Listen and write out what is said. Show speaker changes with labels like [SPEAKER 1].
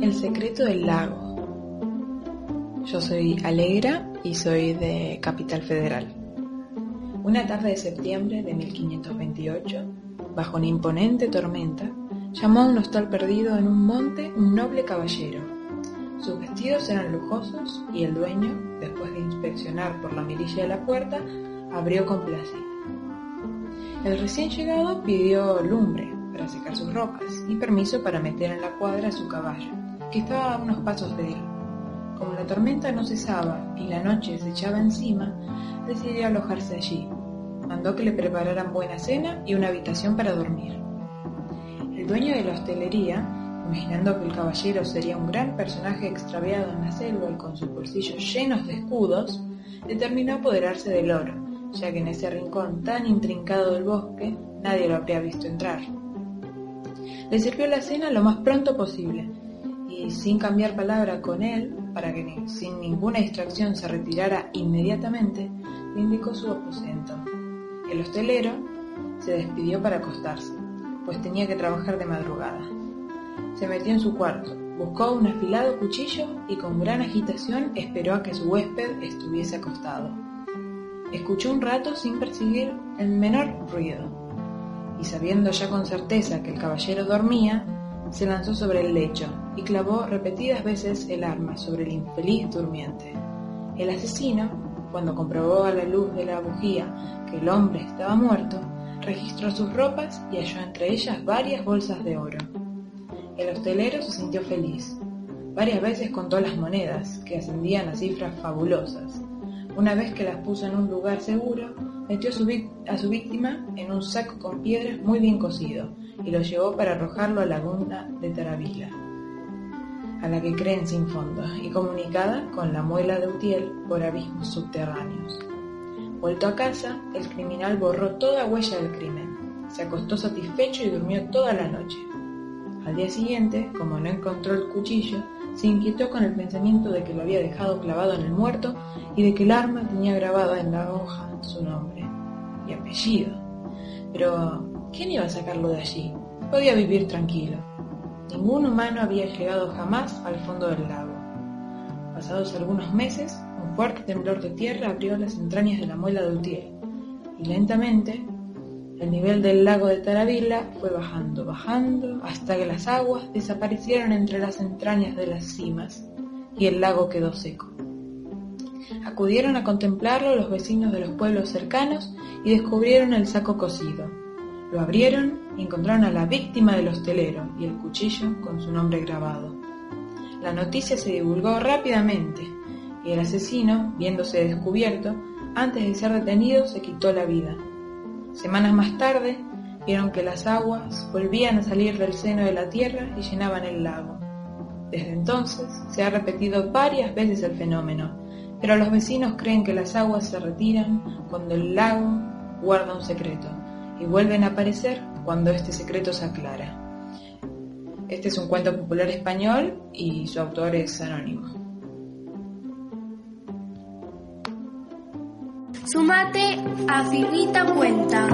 [SPEAKER 1] El secreto del lago. Yo soy Alegra y soy de Capital Federal. Una tarde de septiembre de 1528, bajo una imponente tormenta, llamó a un hostal perdido en un monte un noble caballero. Sus vestidos eran lujosos y el dueño, después de inspeccionar por la mirilla de la puerta, abrió complacido. El recién llegado pidió lumbre para secar sus ropas y permiso para meter en la cuadra a su caballo, que estaba a unos pasos de él. Como la tormenta no cesaba y la noche se echaba encima, decidió alojarse allí. Mandó que le prepararan buena cena y una habitación para dormir. El dueño de la hostelería, imaginando que el caballero sería un gran personaje extraviado en la selva y con sus bolsillos llenos de escudos, determinó apoderarse del oro, ya que en ese rincón tan intrincado del bosque nadie lo habría visto entrar. Le sirvió la cena lo más pronto posible y sin cambiar palabra con él, para que sin ninguna distracción se retirara inmediatamente, le indicó su aposento. El hostelero se despidió para acostarse, pues tenía que trabajar de madrugada. Se metió en su cuarto, buscó un afilado cuchillo y con gran agitación esperó a que su huésped estuviese acostado. Escuchó un rato sin percibir el menor ruido, y sabiendo ya con certeza que el caballero dormía, se lanzó sobre el lecho y clavó repetidas veces el arma sobre el infeliz durmiente. El asesino, cuando comprobó a la luz de la bujía que el hombre estaba muerto, registró sus ropas y halló entre ellas varias bolsas de oro. El hostelero se sintió feliz. Varias veces contó las monedas, que ascendían a cifras fabulosas. Una vez que las puso en un lugar seguro, metió a su, víctima en un saco con piedras muy bien cosido y lo llevó para arrojarlo a la laguna de Taravila, a la que creen sin fondo y comunicada con la muela de Utiel por abismos subterráneos. Vuelto a casa, el criminal borró toda huella del crimen, se acostó satisfecho y durmió toda la noche. Al día siguiente, como no encontró el cuchillo, se inquietó con el pensamiento de que lo había dejado clavado en el muerto y de que el arma tenía grabada en la hoja su nombre y apellido. Pero, ¿quién iba a sacarlo de allí? Podía vivir tranquilo. Ningún humano había llegado jamás al fondo del lago. Pasados algunos meses, un fuerte temblor de tierra abrió las entrañas de la muela de Utiel, y lentamente el nivel del lago de Taravilla fue bajando, bajando, hasta que las aguas desaparecieron entre las entrañas de las cimas y el lago quedó seco. Acudieron a contemplarlo los vecinos de los pueblos cercanos y descubrieron el saco cocido. Lo abrieron y encontraron a la víctima del hostelero y el cuchillo con su nombre grabado. La noticia se divulgó rápidamente y el asesino, viéndose descubierto, antes de ser detenido se quitó la vida. Semanas más tarde, vieron que las aguas volvían a salir del seno de la tierra y llenaban el lago. Desde entonces se ha repetido varias veces el fenómeno, pero los vecinos creen que las aguas se retiran cuando el lago guarda un secreto y vuelven a aparecer cuando este secreto se aclara. Este es un cuento popular español y su autor es anónimo.
[SPEAKER 2] Sumate a Finita Cuenta.